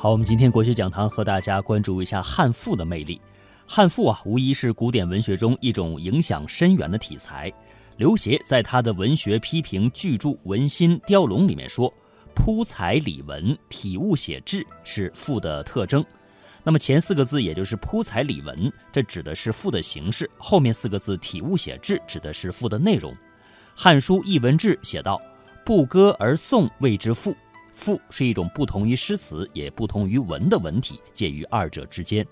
好，我们今天国学讲堂和大家关注一下汉赋的魅力。汉赋啊，无疑是古典文学中一种影响深远的题材。刘勰在他的文学批评巨著《文心雕龙》里面说：“铺才理文，体物写志是赋的特征。”那么前四个字也就是“铺才理文”，这指的是赋的形式；后面四个字“体物写志”指的是赋的内容。《汉书艺文志》写道：“不歌而颂谓之赋。”赋是一种不同于诗词也不同于文的文体，介于二者之间。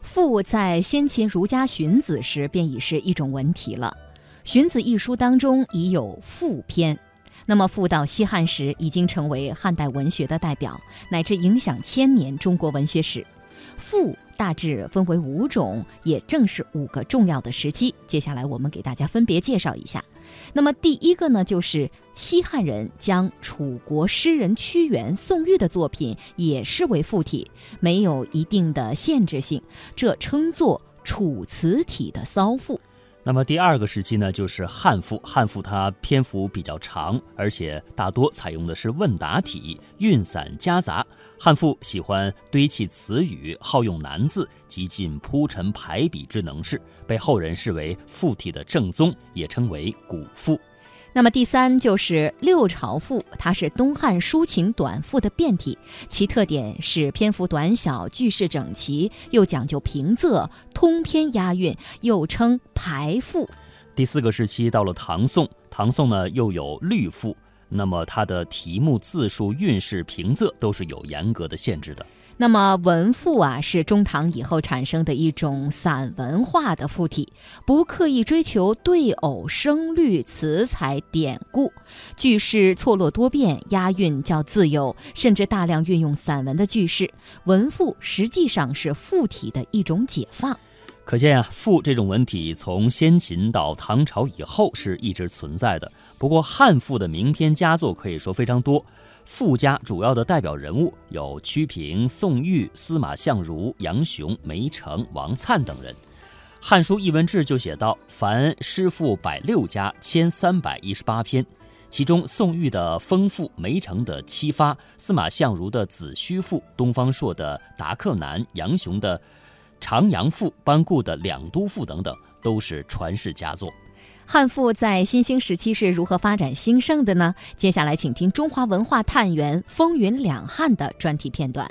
赋在先秦儒家荀子时便已是一种文体了，《荀子》一书当中已有赋篇。那么赋到西汉时已经成为汉代文学的代表，乃至影响千年中国文学史。赋大致分为五种，也正是五个重要的时期。接下来我们给大家分别介绍一下。那么第一个呢，就是西汉人将楚国诗人屈原、宋玉的作品也视为赋体，没有一定的限制性，这称作楚辞体的骚赋。那么第二个时期呢，就是汉赋。汉赋它篇幅比较长，而且大多采用的是问答体，韵散夹杂。汉赋喜欢堆砌词语，好用难字，极尽铺陈排比之能事，被后人视为赋体的正宗，也称为古赋。那么第三就是六朝赋，它是东汉抒情短赋的变体，其特点是篇幅短小，句式整齐，又讲究平仄，通篇押韵，又称排赋。第四个时期到了唐宋，唐宋呢又有律赋，那么它的题目、字数、韵式、平仄都是有严格的限制的。那么文赋啊，是中唐以后产生的一种散文化的赋体，不刻意追求对偶、声律、词采、典故，句式错落多变，押韵较自由，甚至大量运用散文的句式。文赋实际上是赋体的一种解放。可见啊，赋这种文体从先秦到唐朝以后是一直存在的。不过汉赋的名篇佳作可以说非常多，赋家主要的代表人物有屈平、宋玉、司马相如、杨雄、梅城、王粲等人。《汉书艺文志》就写道：凡诗赋百六家，千三百一十八篇，其中宋玉的《丰赋》，梅城的《七发》，司马相如的《子虚赋》，东方朔的《达克南》，杨雄的。长阳赋、班固的两都赋等等，都是传世佳作。汉赋在新兴时期是如何发展兴盛的呢？接下来，请听中华文化探源风云两汉的专题片段。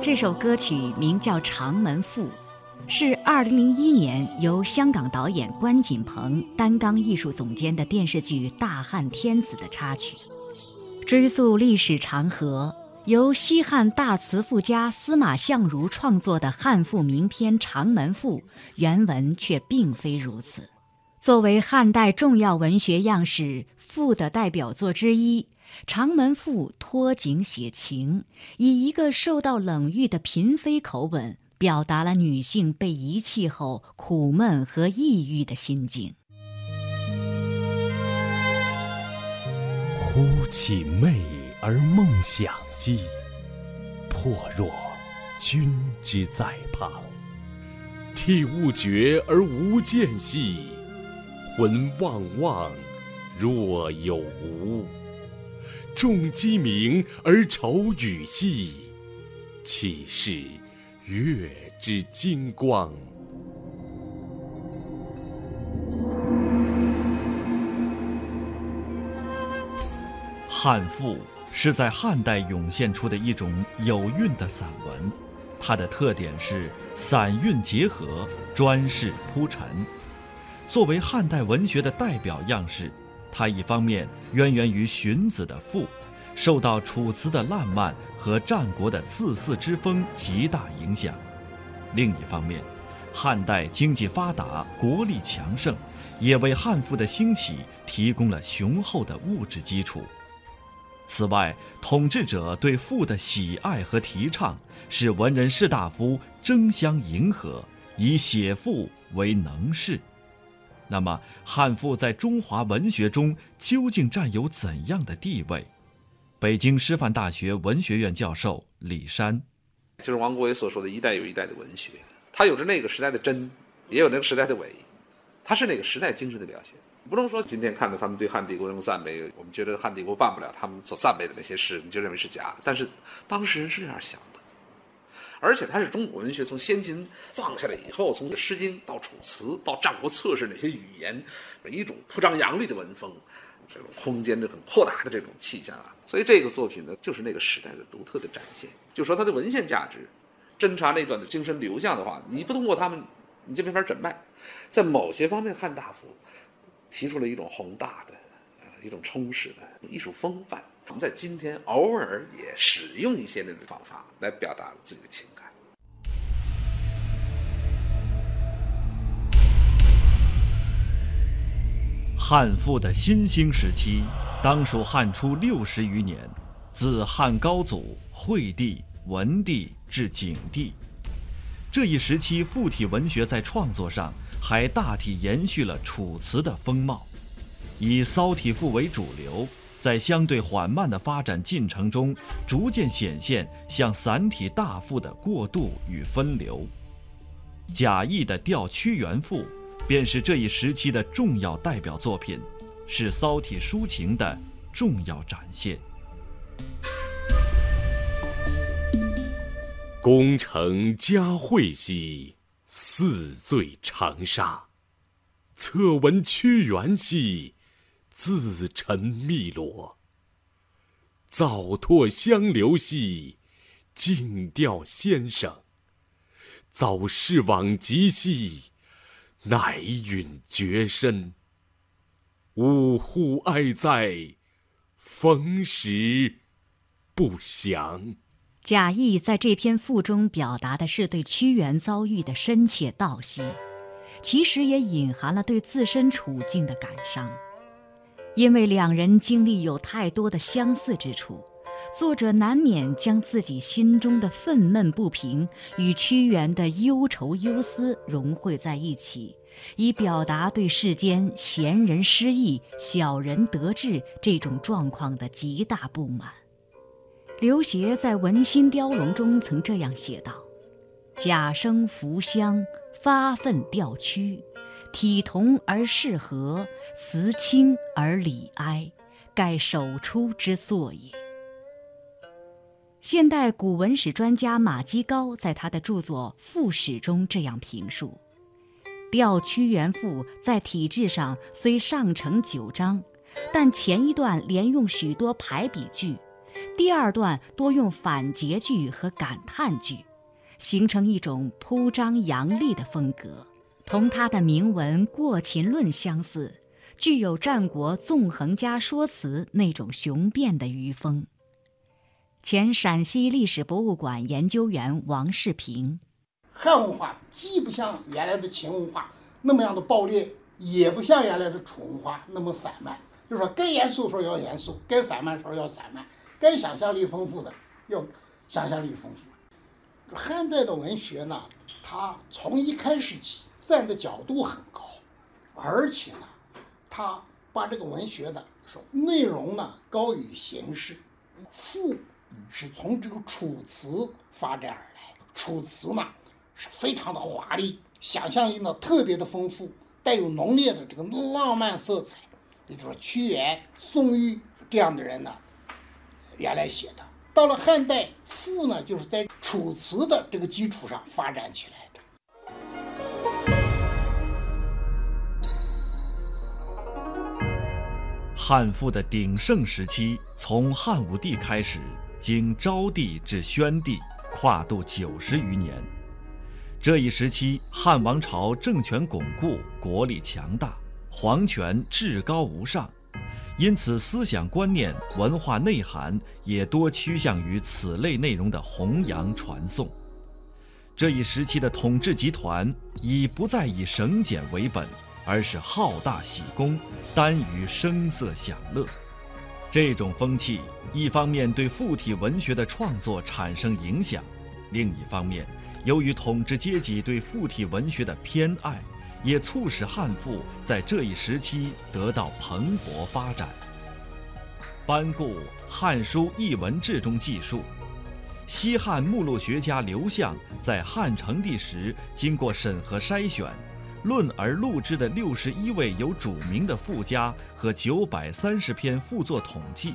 这首歌曲名叫《长门赋》。是二零零一年由香港导演关锦鹏担纲艺术总监的电视剧《大汉天子》的插曲，追溯历史长河，由西汉大词赋家司马相如创作的汉赋名篇《长门赋》，原文却并非如此。作为汉代重要文学样式赋的代表作之一，《长门赋》托景写情，以一个受到冷遇的嫔妃口吻。表达了女性被遗弃后苦闷和抑郁的心境。忽起寐而梦想兮，魄若君之在旁；涕物绝而无间兮，魂旺旺若有无；众鸡鸣而愁雨兮，岂是？月之金光。汉赋是在汉代涌现出的一种有韵的散文，它的特点是散韵结合，专事铺陈。作为汉代文学的代表样式，它一方面渊源于荀子的赋。受到楚辞的烂漫和战国的自肆之风极大影响。另一方面，汉代经济发达，国力强盛，也为汉赋的兴起提供了雄厚的物质基础。此外，统治者对赋的喜爱和提倡，使文人士大夫争相迎合，以写赋为能事。那么，汉赋在中华文学中究竟占有怎样的地位？北京师范大学文学院教授李山，就是王国维所说的一代有一代的文学，它有着那个时代的真，也有那个时代的伪，它是那个时代精神的表现。不能说今天看到他们对汉帝国那么赞美，我们觉得汉帝国办不了他们所赞美的那些事，你就认为是假。但是当事人是这样想的，而且它是中国文学从先秦放下来以后，从《诗经》到《楚辞》到《战国策》是哪些语言，每一种铺张扬丽的文风，这种空间的很扩大的这种气象啊。所以这个作品呢，就是那个时代的独特的展现。就说它的文献价值，侦查那段的精神流向的话，你不通过他们，你就没法诊脉。在某些方面，汉大夫。提出了一种宏大的，呃，一种充实的艺术风范。我们在今天偶尔也使用一些那种方法来表达自己的情感。汉赋的新兴时期，当属汉初六十余年，自汉高祖、惠帝、文帝至景帝。这一时期，附体文学在创作上。还大体延续了楚辞的风貌，以骚体赋为主流，在相对缓慢的发展进程中，逐渐显现向散体大赋的过渡与分流。贾谊的《调屈原赋》便是这一时期的重要代表作品，是骚体抒情的重要展现。功成嘉会兮。四醉长沙，侧闻屈原兮，自沉汨罗。早拓香流兮，静调先生。早逝往极兮，乃陨绝身。呜呼哀哉，逢时不祥。贾谊在这篇赋中表达的是对屈原遭遇的深切悼惜，其实也隐含了对自身处境的感伤。因为两人经历有太多的相似之处，作者难免将自己心中的愤懑不平与屈原的忧愁忧思融汇在一起，以表达对世间贤人失意、小人得志这种状况的极大不满。刘勰在《文心雕龙》中曾这样写道：“贾生扶香，发愤调屈，体同而适和，辞清而礼哀，盖首出之作也。”现代古文史专家马基高在他的著作《赋史》中这样评述：“《调屈原赋》在体制上虽上承九章，但前一段连用许多排比句。”第二段多用反诘句和感叹句，形成一种铺张扬丽的风格，同他的铭文《过秦论》相似，具有战国纵横家说辞那种雄辩的余风。前陕西历史博物馆研究员王世平：汉文化既不像原来的秦文化那么样的暴烈，也不像原来的楚文化那么散漫，就是说该严肃时候要严肃，该散漫时候要散漫。该想象力丰富的，要想象力丰富。汉代的文学呢，它从一开始起站的角度很高，而且呢，它把这个文学的说内容呢高于形式。赋是从这个楚辞发展而来，楚辞呢是非常的华丽，想象力呢特别的丰富，带有浓烈的这个浪漫色彩。也就是说，屈原、宋玉这样的人呢。原来写的，到了汉代，赋呢就是在楚辞的这个基础上发展起来的。汉赋的鼎盛时期，从汉武帝开始，经昭帝至宣帝，跨度九十余年。这一时期，汉王朝政权巩固，国力强大，皇权至高无上。因此，思想观念、文化内涵也多趋向于此类内容的弘扬传颂。这一时期的统治集团已不再以省俭为本，而是好大喜功，耽于声色享乐。这种风气，一方面对附体文学的创作产生影响，另一方面，由于统治阶级对附体文学的偏爱。也促使汉赋在这一时期得到蓬勃发展。班固《汉书艺文志》中记述，西汉目录学家刘向在汉成帝时，经过审核筛选，论而录制的六十一位有主名的赋家和九百三十篇赋作统计，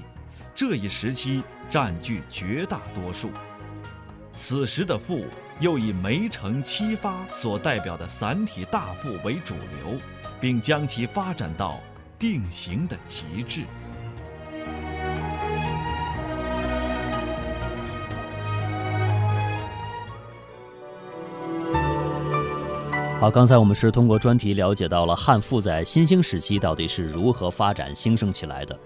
这一时期占据绝大多数。此时的赋又以梅城七发所代表的散体大赋为主流，并将其发展到定型的极致。好，刚才我们是通过专题了解到了汉赋在新兴时期到底是如何发展兴盛起来的。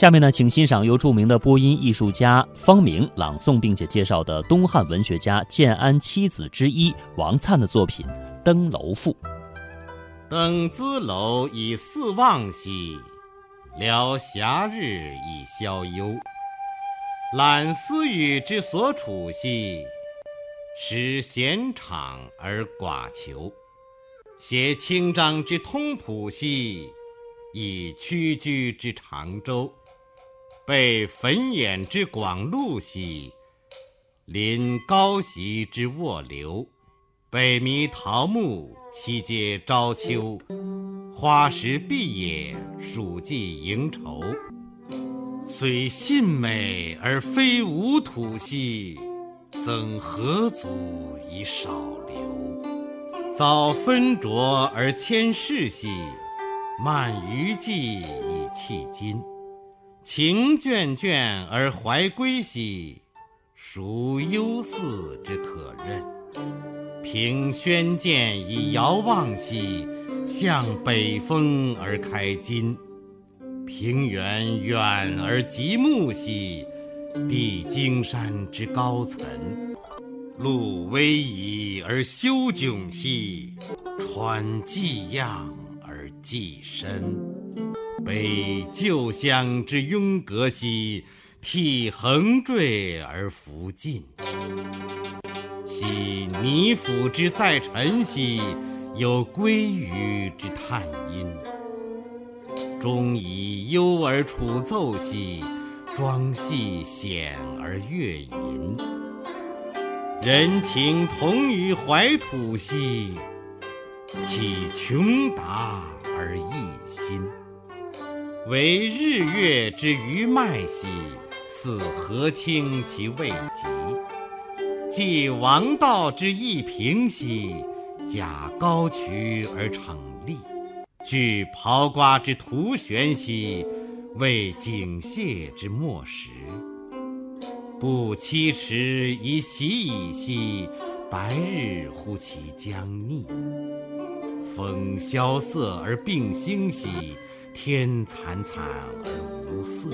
下面呢，请欣赏由著名的播音艺术家方明朗诵并且介绍的东汉文学家建安七子之一王粲的作品《登楼赋》。登兹楼以四望兮，聊暇日以消忧。览思语之所处兮，使闲敞而寡求。携清章之通朴兮，以屈居之长洲；备汾眼之广陆兮，临高席之卧流；北弥桃木，西接朝秋。花时闭也，暑季迎愁。虽信美而非吾土兮，曾何足以少留？早分浊而迁世兮，慢余迹以弃今。情眷眷而怀归兮，孰忧思之可任？凭轩鉴以遥望兮，向北风而开襟。平原远而极目兮，蔽荆山之高层。路逶迤而修迥兮，川既漾而既深。悲旧乡之拥隔兮，涕横坠而弗尽。昔泥府之在陈兮，有归鱼之叹音。终以幽而楚奏兮，庄系险而乐吟。人情同于怀土兮，岂穷达而益心？惟日月之余脉兮，似河清其未极；继王道之义平兮，假高渠而成立；据刨瓜之徒玄兮，为井榭之没时。不期迟以喜矣兮，白日乎其将逆。风萧瑟而并兴兮，天惨惨而无色。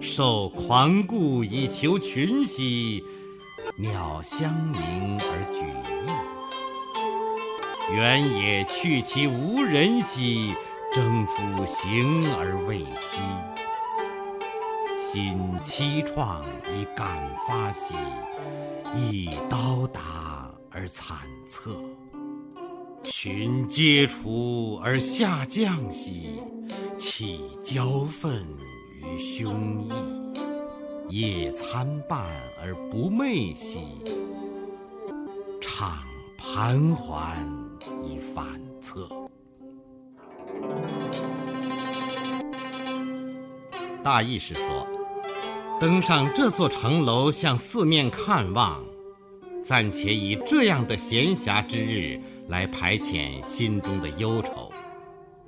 兽狂顾以求群兮，鸟相鸣而举义。原野去其无人兮，征夫行而未息。心凄怆以感发兮，亦刀达而惨恻。群皆除而下降兮，岂交愤于胸臆？夜参半而不寐兮，怅盘桓以反侧。大意是说。登上这座城楼，向四面看望，暂且以这样的闲暇之日来排遣心中的忧愁。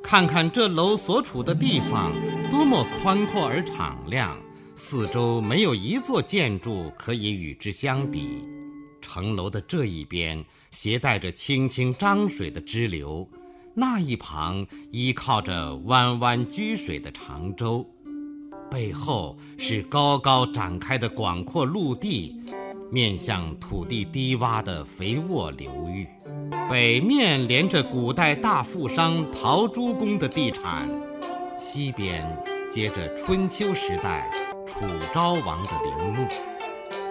看看这楼所处的地方多么宽阔而敞亮，四周没有一座建筑可以与之相比。城楼的这一边携带着清清漳水的支流，那一旁依靠着弯弯曲水的长洲。背后是高高展开的广阔陆地，面向土地低洼的肥沃流域；北面连着古代大富商陶朱公的地产，西边接着春秋时代楚昭王的陵墓。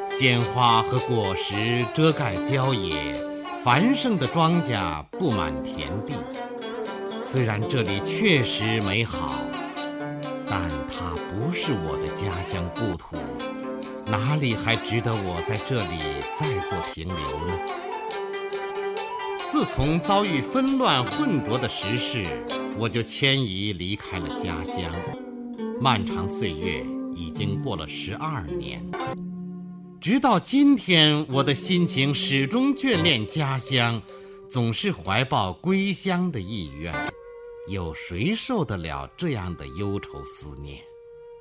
鲜花和果实遮盖郊野，繁盛的庄稼布满田地。虽然这里确实美好。但它不是我的家乡故土，哪里还值得我在这里再做停留呢？自从遭遇纷乱混浊的时事，我就迁移离开了家乡。漫长岁月已经过了十二年，直到今天，我的心情始终眷恋家乡，总是怀抱归乡的意愿。有谁受得了这样的忧愁思念？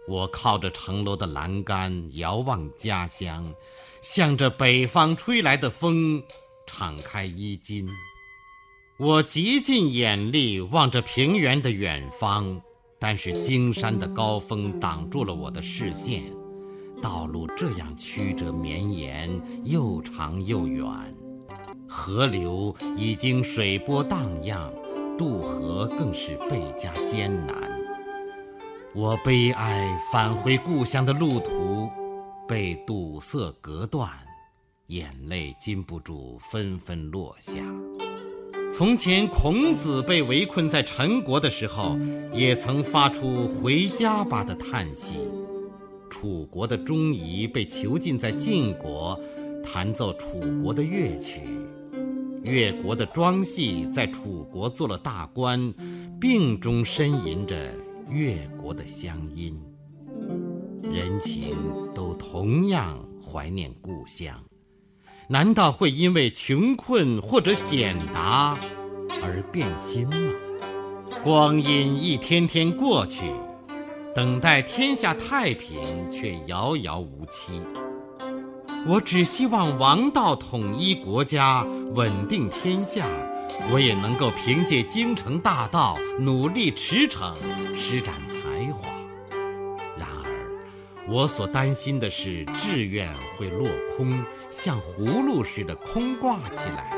我靠着城楼的栏杆，遥望家乡，向着北方吹来的风。敞开衣襟，我极尽眼力望着平原的远方，但是荆山的高峰挡住了我的视线。道路这样曲折绵延，又长又远，河流已经水波荡漾，渡河更是倍加艰难。我悲哀返回故乡的路途被堵塞隔断。眼泪禁不住纷纷落下。从前，孔子被围困在陈国的时候，也曾发出“回家吧”的叹息；楚国的钟仪被囚禁在晋国，弹奏楚国的乐曲；越国的庄戏在楚国做了大官，病中呻吟着越国的乡音。人情都同样怀念故乡。难道会因为穷困或者显达而变心吗？光阴一天天过去，等待天下太平却遥遥无期。我只希望王道统一国家，稳定天下，我也能够凭借京城大道努力驰骋，施展才华。然而，我所担心的是志愿会落空。像葫芦似的空挂起来，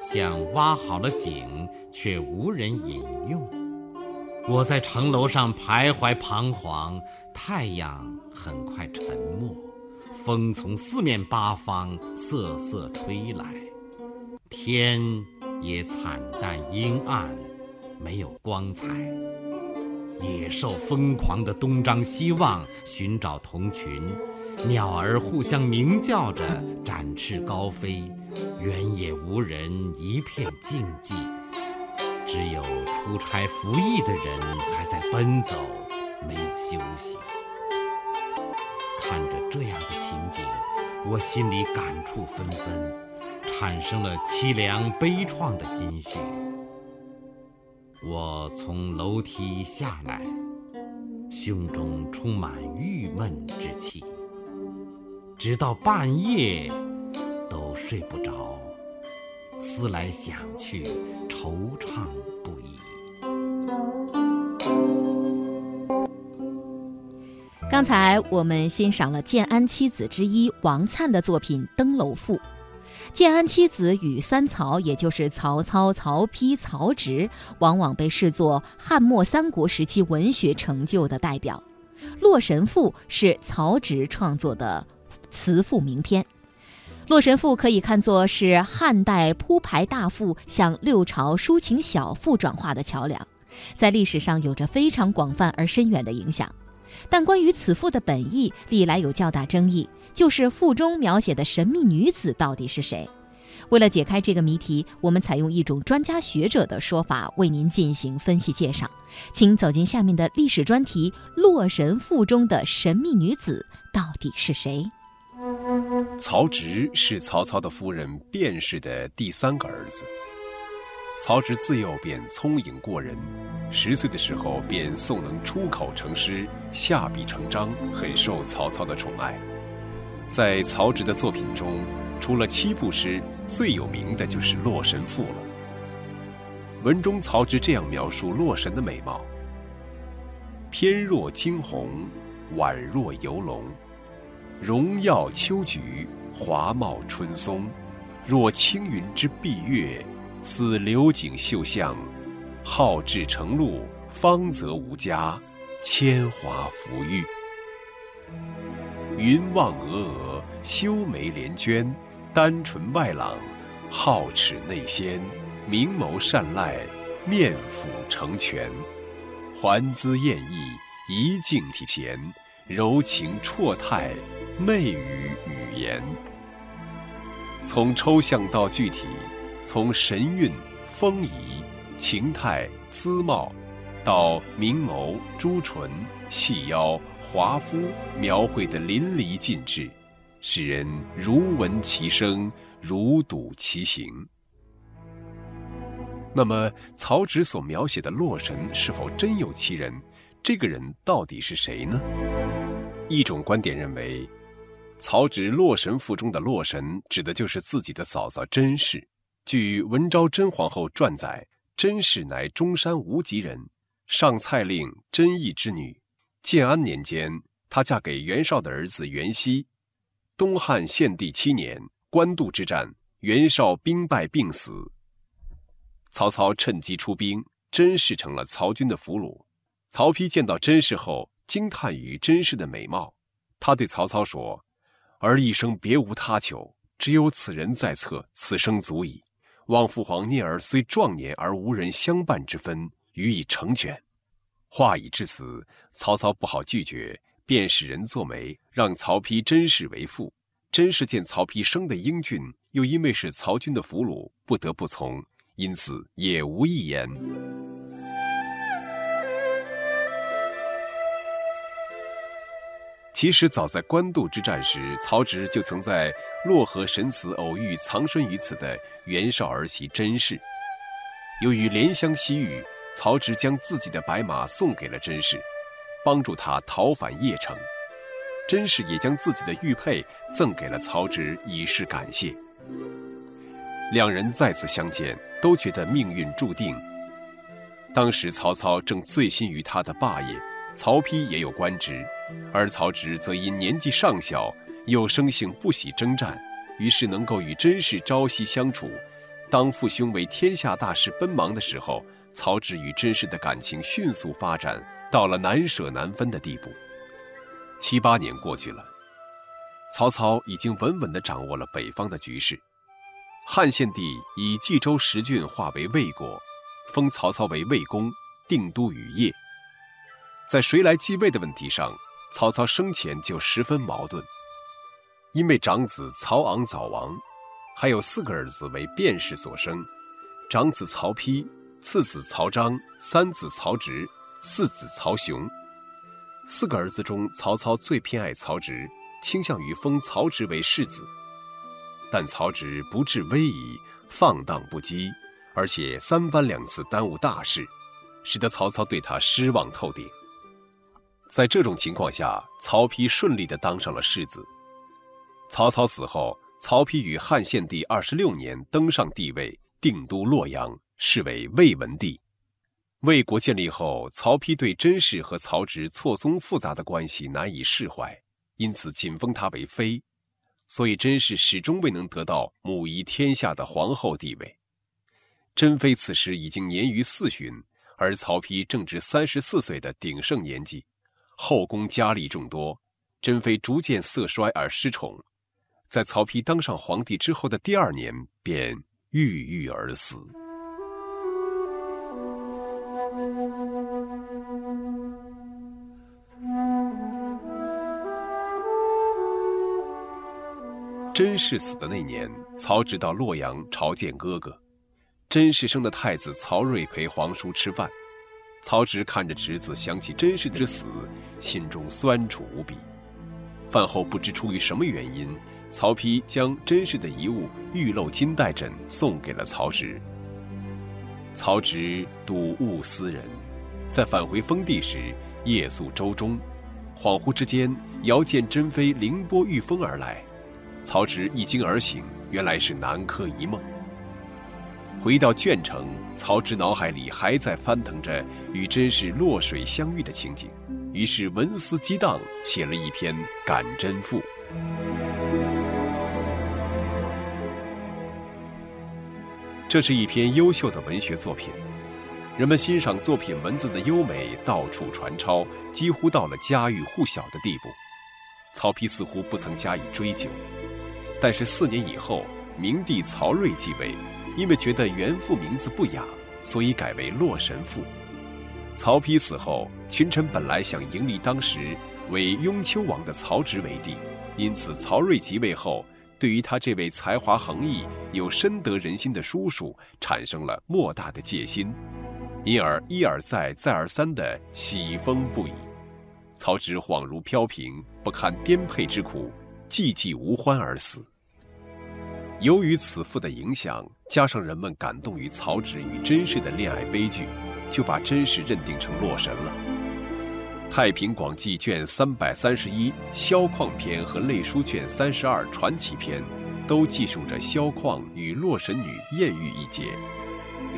像挖好了井却无人饮用。我在城楼上徘徊彷徨，太阳很快沉没，风从四面八方瑟瑟吹来，天也惨淡阴暗，没有光彩。野兽疯狂地东张西望，寻找同群。鸟儿互相鸣叫着，展翅高飞，原野无人，一片静寂，只有出差服役的人还在奔走，没有休息。看着这样的情景，我心里感触纷纷，产生了凄凉悲怆的心绪。我从楼梯下来，胸中充满郁闷之气。直到半夜都睡不着，思来想去，惆怅不已。刚才我们欣赏了建安七子之一王粲的作品《登楼赋》。建安七子与三曹，也就是曹操、曹丕、曹植，往往被视作汉末三国时期文学成就的代表。《洛神赋》是曹植创作的。词赋名篇，《洛神赋》可以看作是汉代铺排大赋向六朝抒情小赋转化的桥梁，在历史上有着非常广泛而深远的影响。但关于此赋的本意，历来有较大争议，就是赋中描写的神秘女子到底是谁？为了解开这个谜题，我们采用一种专家学者的说法为您进行分析介绍，请走进下面的历史专题：《洛神赋》中的神秘女子到底是谁？曹植是曹操的夫人卞氏的第三个儿子。曹植自幼便聪颖过人，十岁的时候便诵能出口成诗，下笔成章，很受曹操的宠爱。在曹植的作品中，除了七步诗，最有名的就是《洛神赋》了。文中曹植这样描述洛神的美貌：翩若惊鸿，宛若游龙。荣耀秋菊，华茂春松，若青云之蔽月，似流景秀相。好志成路，芳泽无加，铅华浮玉。云望峨峨，修眉连娟，丹唇外朗，皓齿内鲜，明眸善睐，面辅成全，环姿艳逸，仪静体闲，柔情绰态。媚语语言，从抽象到具体，从神韵、风仪、情态、姿貌，到明眸、朱唇、细腰、华肤，描绘的淋漓尽致，使人如闻其声，如睹其形。那么，曹植所描写的洛神是否真有其人？这个人到底是谁呢？一种观点认为，曹植《洛神赋》中的洛神指的就是自己的嫂嫂甄氏。据文昭甄皇后传载，甄氏乃中山无极人，上蔡令甄毅之女。建安年间，她嫁给袁绍的儿子袁熙。东汉献帝七年，官渡之战，袁绍兵败病死。曹操趁机出兵，甄氏成了曹军的俘虏。曹丕见到甄氏后，惊叹于甄氏的美貌。他对曹操说：“而一生别无他求，只有此人在侧，此生足矣。望父皇念儿虽壮年而无人相伴之分，予以成全。”话已至此，曹操不好拒绝，便使人作媒，让曹丕甄氏为妇。甄氏见曹丕生得英俊，又因为是曹军的俘虏，不得不从。因此也无一言。其实早在官渡之战时，曹植就曾在洛河神祠偶遇藏身于此的袁绍儿媳甄氏。由于怜香惜玉，曹植将自己的白马送给了甄氏，帮助他逃返邺城。甄氏也将自己的玉佩赠给了曹植，以示感谢。两人再次相见。都觉得命运注定。当时曹操正醉心于他的霸业，曹丕也有官职，而曹植则因年纪尚小，又生性不喜征战，于是能够与甄氏朝夕相处。当父兄为天下大事奔忙的时候，曹植与甄氏的感情迅速发展到了难舍难分的地步。七八年过去了，曹操已经稳稳地掌握了北方的局势。汉献帝以冀州十郡划为魏国，封曹操为魏公，定都于邺。在谁来继位的问题上，曹操生前就十分矛盾。因为长子曹昂早亡，还有四个儿子为卞氏所生：长子曹丕，次子曹彰，三子曹植，四子曹雄。四个儿子中，曹操最偏爱曹植，倾向于封曹植为世子。但曹植不治威仪，放荡不羁，而且三番两次耽误大事，使得曹操对他失望透顶。在这种情况下，曹丕顺利地当上了世子。曹操死后，曹丕于汉献帝二十六年登上帝位，定都洛阳，是为魏文帝。魏国建立后，曹丕对甄氏和曹植错综复杂的关系难以释怀，因此仅封他为妃。所以，甄氏始终未能得到母仪天下的皇后地位。甄妃此时已经年逾四旬，而曹丕正值三十四岁的鼎盛年纪，后宫佳丽众多，甄妃逐渐色衰而失宠，在曹丕当上皇帝之后的第二年便郁郁而死。甄氏死的那年，曹植到洛阳朝见哥哥。甄氏生的太子曹睿陪皇叔吃饭，曹植看着侄子，想起甄氏之死，心中酸楚无比。饭后不知出于什么原因，曹丕将甄氏的遗物玉漏金带枕送给了曹植。曹植睹物思人，在返回封地时夜宿舟中，恍惚之间遥见甄妃凌波御风而来。曹植一惊而醒，原来是南柯一梦。回到卷城，曹植脑海里还在翻腾着与甄氏落水相遇的情景，于是文思激荡，写了一篇《感甄赋》。这是一篇优秀的文学作品，人们欣赏作品文字的优美到处传抄，几乎到了家喻户晓的地步。曹丕似乎不曾加以追究。但是四年以后，明帝曹睿继位，因为觉得原父名字不雅，所以改为洛神赋。曹丕死后，群臣本来想迎立当时为雍丘王的曹植为帝，因此曹睿即位后，对于他这位才华横溢又深得人心的叔叔产生了莫大的戒心，因而一而再、再而三的喜风不已。曹植恍如飘萍，不堪颠沛之苦，寂寂无欢而死。由于此赋的影响，加上人们感动于曹植与甄氏的恋爱悲剧，就把甄氏认定成洛神了。《太平广记》卷三百三十一《萧况篇》和《类书》卷三十二《传奇篇》，都记述着萧况与洛神女艳遇一节。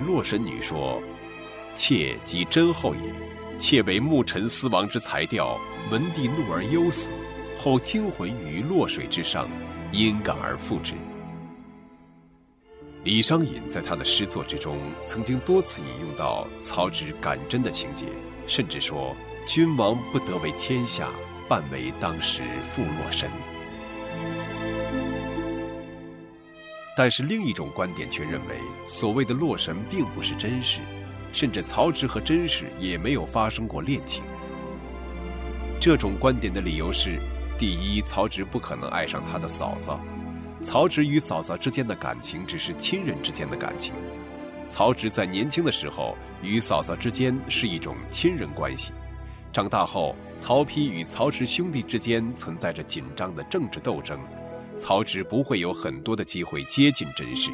洛神女说：“妾即甄后也，妾为牧尘思王之才调，闻帝怒而忧死，后惊魂于洛水之上，因感而复之。”李商隐在他的诗作之中，曾经多次引用到曹植感甄的情节，甚至说。君王不得为天下，半为当时负洛神。但是另一种观点却认为，所谓的洛神并不是真实，甚至曹植和甄氏也没有发生过恋情。这种观点的理由是：第一，曹植不可能爱上他的嫂嫂；曹植与嫂嫂之间的感情只是亲人之间的感情；曹植在年轻的时候与嫂嫂之间是一种亲人关系。长大后，曹丕与曹植兄弟之间存在着紧张的政治斗争，曹植不会有很多的机会接近甄氏。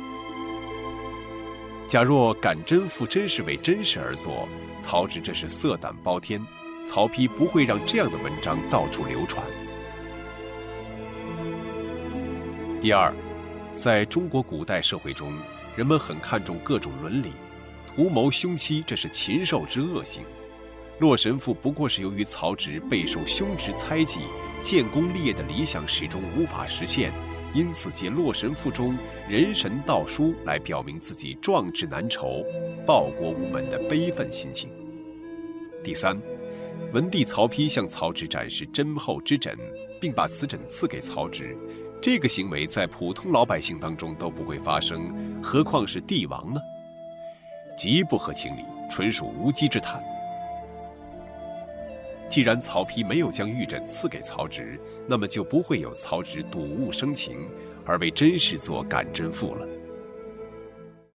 假若敢真负甄氏为真实而作，曹植这是色胆包天，曹丕不会让这样的文章到处流传。第二，在中国古代社会中，人们很看重各种伦理，图谋凶妻，这是禽兽之恶行。洛神赋不过是由于曹植备受兄侄猜忌，建功立业的理想始终无法实现，因此借洛神赋中人神道书来表明自己壮志难酬、报国无门的悲愤心情。第三，文帝曹丕向曹植展示真厚之枕，并把此枕赐给曹植，这个行为在普通老百姓当中都不会发生，何况是帝王呢？极不合情理，纯属无稽之谈。既然曹丕没有将玉枕赐给曹植，那么就不会有曹植睹物生情，而为甄氏做感甄赋了。